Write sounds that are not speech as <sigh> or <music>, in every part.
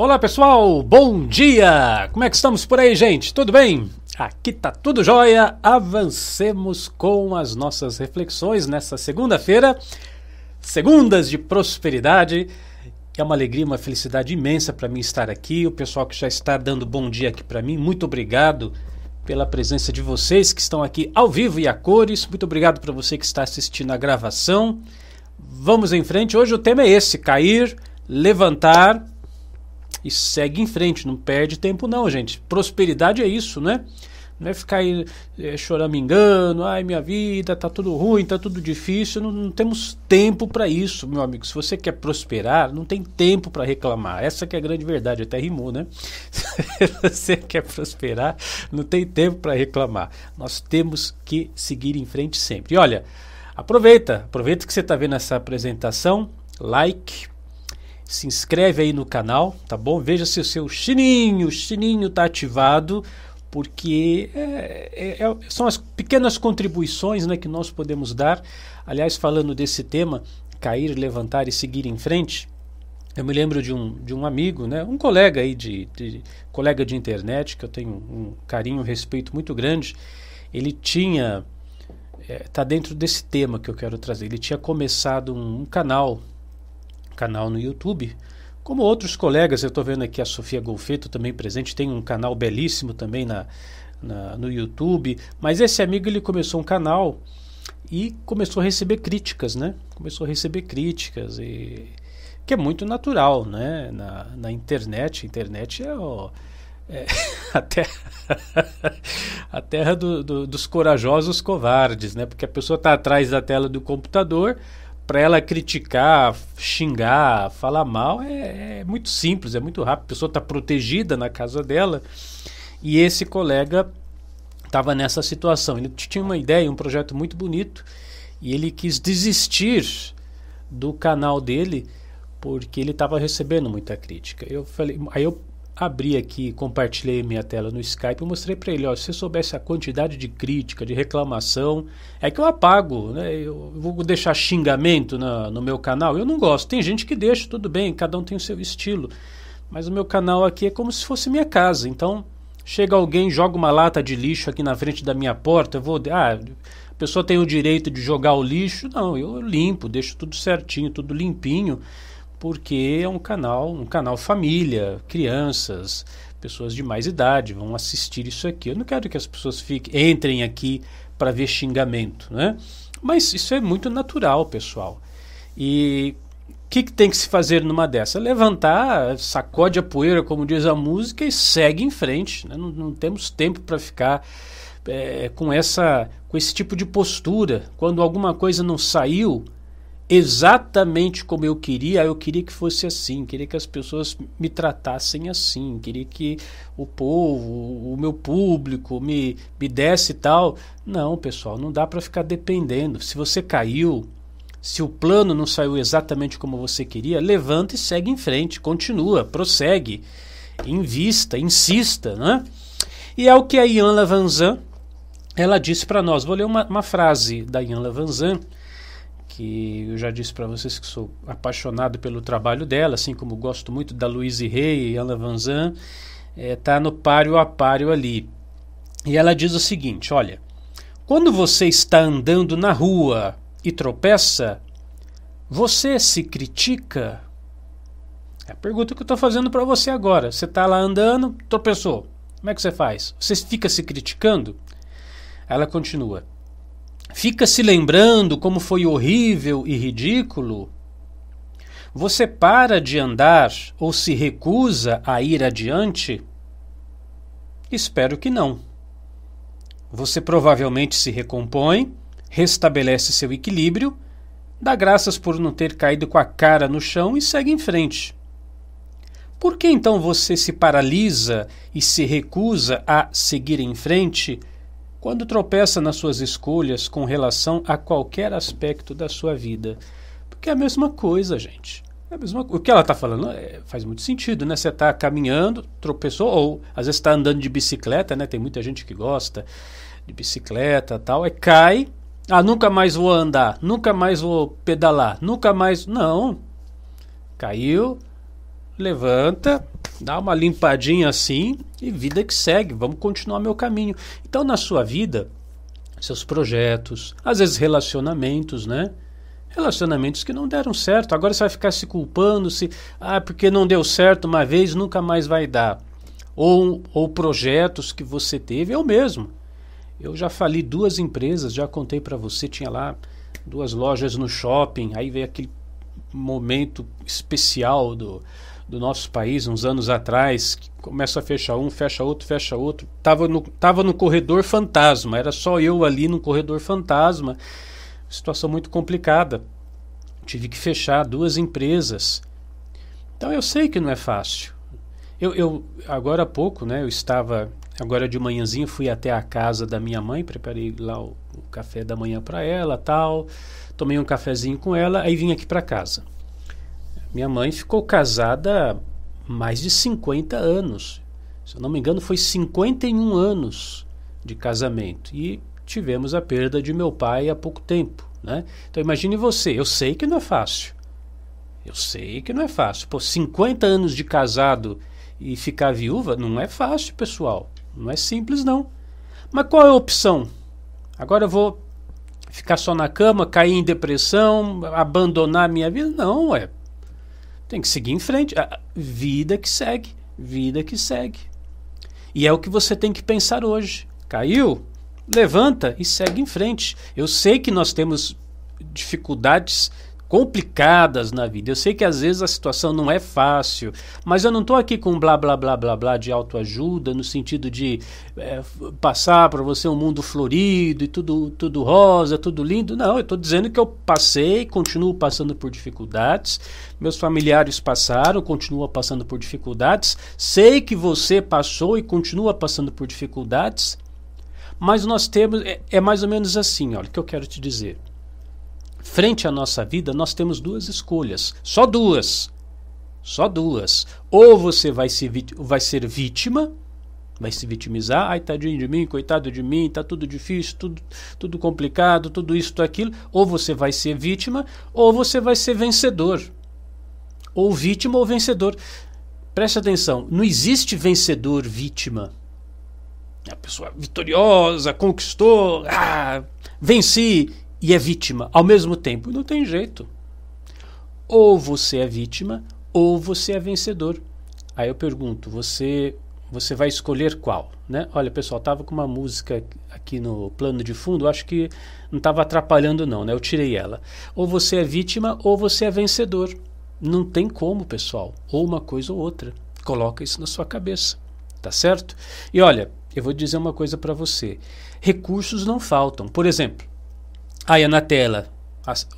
Olá pessoal, bom dia! Como é que estamos por aí, gente? Tudo bem? Aqui tá tudo jóia. Avancemos com as nossas reflexões nessa segunda-feira, segundas de prosperidade. É uma alegria, uma felicidade imensa para mim estar aqui. O pessoal que já está dando bom dia aqui para mim, muito obrigado pela presença de vocês que estão aqui ao vivo e a cores. Muito obrigado para você que está assistindo a gravação. Vamos em frente. Hoje o tema é esse: cair, levantar e segue em frente, não perde tempo não, gente. Prosperidade é isso, né? Não é ficar aí é, choramingando, ai minha vida, tá tudo ruim, tá tudo difícil. Não, não temos tempo para isso, meu amigo. Se você quer prosperar, não tem tempo para reclamar. Essa que é a grande verdade, até rimou, né? <laughs> Se você quer prosperar, não tem tempo para reclamar. Nós temos que seguir em frente sempre. E olha, aproveita, aproveita que você está vendo essa apresentação, like, se inscreve aí no canal, tá bom? Veja se o seu sininho, sininho tá ativado, porque é, é, é, são as pequenas contribuições né, que nós podemos dar. Aliás, falando desse tema, cair, levantar e seguir em frente, eu me lembro de um, de um amigo, né, um colega aí de, de colega de internet que eu tenho um carinho, um respeito muito grande. Ele tinha está é, dentro desse tema que eu quero trazer. Ele tinha começado um, um canal canal no YouTube. Como outros colegas, eu estou vendo aqui a Sofia Golfeto também presente, tem um canal belíssimo também na, na, no YouTube. Mas esse amigo ele começou um canal e começou a receber críticas, né? Começou a receber críticas e que é muito natural, né? Na, na internet, internet é, ó, é <laughs> a terra, <laughs> a terra do, do, dos corajosos covardes, né? Porque a pessoa está atrás da tela do computador, para ela criticar, xingar, falar mal é, é, muito simples, é muito rápido. A pessoa está protegida na casa dela e esse colega estava nessa situação. Ele tinha uma ideia, um projeto muito bonito e ele quis desistir do canal dele porque ele estava recebendo muita crítica. Eu falei, aí eu abri aqui, compartilhei minha tela no Skype e mostrei para ele, ó, se você soubesse a quantidade de crítica, de reclamação, é que eu apago, né? Eu vou deixar xingamento na, no meu canal, eu não gosto. Tem gente que deixa, tudo bem, cada um tem o seu estilo. Mas o meu canal aqui é como se fosse minha casa. Então, chega alguém, joga uma lata de lixo aqui na frente da minha porta, eu vou, ah, a pessoa tem o direito de jogar o lixo? Não, eu limpo, deixo tudo certinho, tudo limpinho porque é um canal, um canal família, crianças, pessoas de mais idade vão assistir isso aqui. Eu não quero que as pessoas fiquem, entrem aqui para ver xingamento, né? Mas isso é muito natural, pessoal. E o que, que, tem que se fazer numa dessa? Levantar, sacode a poeira, como diz a música, e segue em frente. Né? Não, não, temos tempo para ficar é, com essa, com esse tipo de postura. Quando alguma coisa não saiu, exatamente como eu queria, eu queria que fosse assim, queria que as pessoas me tratassem assim, queria que o povo, o meu público me, me desse tal. Não, pessoal, não dá para ficar dependendo. Se você caiu, se o plano não saiu exatamente como você queria, levanta e segue em frente, continua, prossegue, invista, insista, né? E é o que a Ian Lavanzan, ela disse para nós. Vou ler uma, uma frase da Ian Lavanzan, que eu já disse para vocês que sou apaixonado pelo trabalho dela, assim como gosto muito da Louise Hay e Ana Vanzan, está é, no páreo a páreo ali. E ela diz o seguinte: olha, quando você está andando na rua e tropeça, você se critica? É a pergunta que eu estou fazendo para você agora. Você está lá andando, tropeçou. Como é que você faz? Você fica se criticando? Ela continua. Fica se lembrando como foi horrível e ridículo? Você para de andar ou se recusa a ir adiante? Espero que não. Você provavelmente se recompõe, restabelece seu equilíbrio, dá graças por não ter caído com a cara no chão e segue em frente. Por que então você se paralisa e se recusa a seguir em frente? Quando tropeça nas suas escolhas com relação a qualquer aspecto da sua vida. Porque é a mesma coisa, gente. É a mesma, o que ela está falando é, faz muito sentido, né? Você está caminhando, tropeçou, ou às vezes está andando de bicicleta, né? Tem muita gente que gosta de bicicleta tal, é cai, ah, nunca mais vou andar, nunca mais vou pedalar, nunca mais. Não. Caiu, levanta, dá uma limpadinha assim e vida que segue, vamos continuar meu caminho. Então, na sua vida, seus projetos, às vezes relacionamentos, né? Relacionamentos que não deram certo. Agora você vai ficar se culpando, se ah, porque não deu certo uma vez, nunca mais vai dar. Ou, ou projetos que você teve, eu mesmo. Eu já fali duas empresas, já contei para você, tinha lá duas lojas no shopping, aí veio aquele momento especial do, do nosso país, uns anos atrás, que começa a fechar um, fecha outro, fecha outro. Tava no, tava no corredor fantasma, era só eu ali no corredor fantasma. Situação muito complicada. Tive que fechar duas empresas. Então eu sei que não é fácil. Eu, eu agora há pouco, né, eu estava agora de manhãzinha fui até a casa da minha mãe, preparei lá o, o café da manhã para ela, tal. Tomei um cafezinho com ela, aí vim aqui para casa. Minha mãe ficou casada mais de 50 anos. Se eu não me engano, foi 51 anos de casamento. E tivemos a perda de meu pai há pouco tempo. Né? Então imagine você, eu sei que não é fácil. Eu sei que não é fácil. Pô, 50 anos de casado e ficar viúva não é fácil, pessoal. Não é simples, não. Mas qual é a opção? Agora eu vou ficar só na cama, cair em depressão, abandonar minha vida? Não, é. Tem que seguir em frente. Vida que segue, vida que segue. E é o que você tem que pensar hoje. Caiu? levanta e segue em frente. Eu sei que nós temos dificuldades complicadas na vida. Eu sei que às vezes a situação não é fácil, mas eu não estou aqui com blá blá blá blá blá de autoajuda no sentido de é, passar para você um mundo florido e tudo tudo rosa, tudo lindo. Não, eu estou dizendo que eu passei, continuo passando por dificuldades. Meus familiares passaram, continuam passando por dificuldades. Sei que você passou e continua passando por dificuldades. Mas nós temos, é, é mais ou menos assim, olha, o que eu quero te dizer. Frente à nossa vida, nós temos duas escolhas, só duas. Só duas. Ou você vai, se, vai ser vítima, vai se vitimizar, ai tadinho de mim, coitado de mim, tá tudo difícil, tudo, tudo complicado, tudo isso, tudo aquilo. Ou você vai ser vítima, ou você vai ser vencedor. Ou vítima ou vencedor. Preste atenção, não existe vencedor vítima a pessoa vitoriosa, conquistou, ah, venci e é vítima ao mesmo tempo. Não tem jeito. Ou você é vítima ou você é vencedor. Aí eu pergunto, você você vai escolher qual, né? Olha, pessoal, tava com uma música aqui no plano de fundo, acho que não estava atrapalhando não, né? Eu tirei ela. Ou você é vítima ou você é vencedor. Não tem como, pessoal. Ou uma coisa ou outra. Coloca isso na sua cabeça, tá certo? E olha, eu vou dizer uma coisa para você. Recursos não faltam. Por exemplo, aí na tela,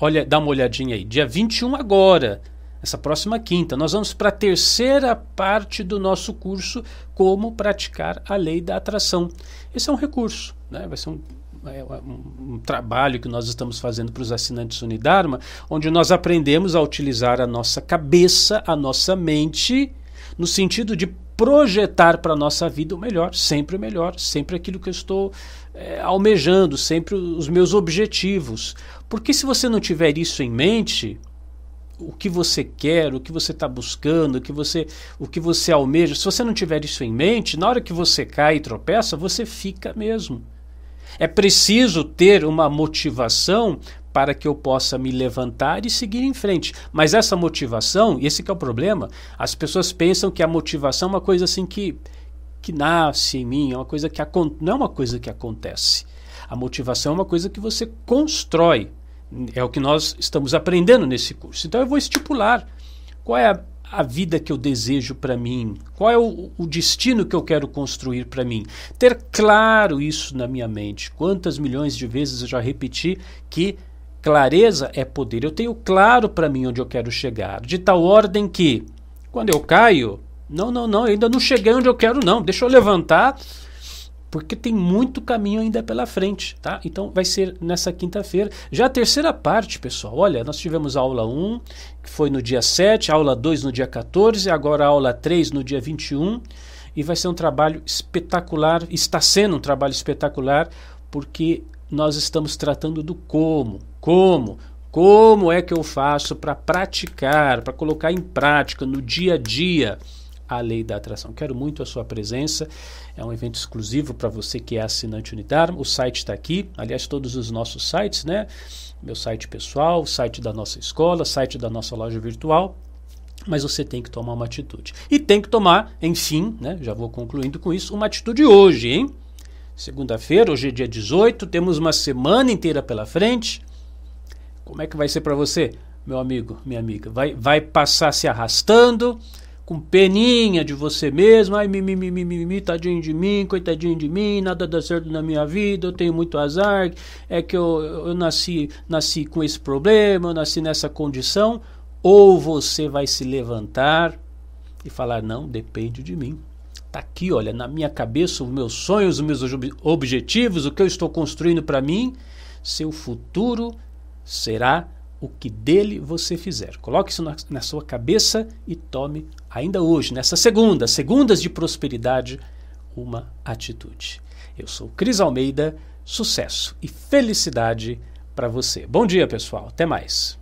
olha, dá uma olhadinha aí. Dia 21 agora, essa próxima quinta, nós vamos para a terceira parte do nosso curso Como Praticar a Lei da Atração. Esse é um recurso, né? vai ser um, é, um, um trabalho que nós estamos fazendo para os assinantes Unidarma, onde nós aprendemos a utilizar a nossa cabeça, a nossa mente, no sentido de projetar para a nossa vida o melhor, sempre o melhor, sempre aquilo que eu estou é, almejando, sempre os meus objetivos. Porque se você não tiver isso em mente, o que você quer, o que você está buscando, o que você, o que você almeja, se você não tiver isso em mente, na hora que você cai e tropeça, você fica mesmo. É preciso ter uma motivação para que eu possa me levantar e seguir em frente. Mas essa motivação, e esse é o problema, as pessoas pensam que a motivação é uma coisa assim que, que nasce em mim, é uma coisa que não é uma coisa que acontece. A motivação é uma coisa que você constrói. É o que nós estamos aprendendo nesse curso. Então eu vou estipular qual é a, a vida que eu desejo para mim, qual é o, o, destino que eu quero construir para mim. Ter claro isso na minha mente. Quantas milhões de vezes eu já repeti que Clareza é poder. Eu tenho claro para mim onde eu quero chegar, de tal ordem que, quando eu caio, não, não, não, ainda não cheguei onde eu quero, não. Deixa eu levantar, porque tem muito caminho ainda pela frente, tá? Então vai ser nessa quinta-feira. Já a terceira parte, pessoal. Olha, nós tivemos a aula 1, que foi no dia 7, aula 2 no dia 14, agora a aula 3 no dia 21. E vai ser um trabalho espetacular, está sendo um trabalho espetacular, porque nós estamos tratando do como. Como? Como é que eu faço para praticar, para colocar em prática no dia a dia a lei da atração. Quero muito a sua presença. É um evento exclusivo para você que é assinante Unidarma. O site está aqui, aliás, todos os nossos sites, né? Meu site pessoal, o site da nossa escola, site da nossa loja virtual. Mas você tem que tomar uma atitude. E tem que tomar, enfim, né? Já vou concluindo com isso, uma atitude hoje, hein? Segunda-feira, hoje é dia 18, temos uma semana inteira pela frente. Como é que vai ser para você, meu amigo, minha amiga? Vai, vai passar se arrastando? com peninha de você mesmo, ai mimimi, mimimi, tadinho de mim, coitadinho de mim, nada dá certo na minha vida, eu tenho muito azar, é que eu, eu nasci, nasci com esse problema, eu nasci nessa condição, ou você vai se levantar e falar, não, depende de mim. Tá aqui, olha, na minha cabeça, os meus sonhos, os meus objetivos, o que eu estou construindo para mim, seu futuro será o que dele você fizer. Coloque isso na, na, sua cabeça e tome, ainda hoje, nessa segunda, segundas de prosperidade, uma atitude. Eu sou Cris Almeida, sucesso e felicidade para você. Bom dia, pessoal. Até mais.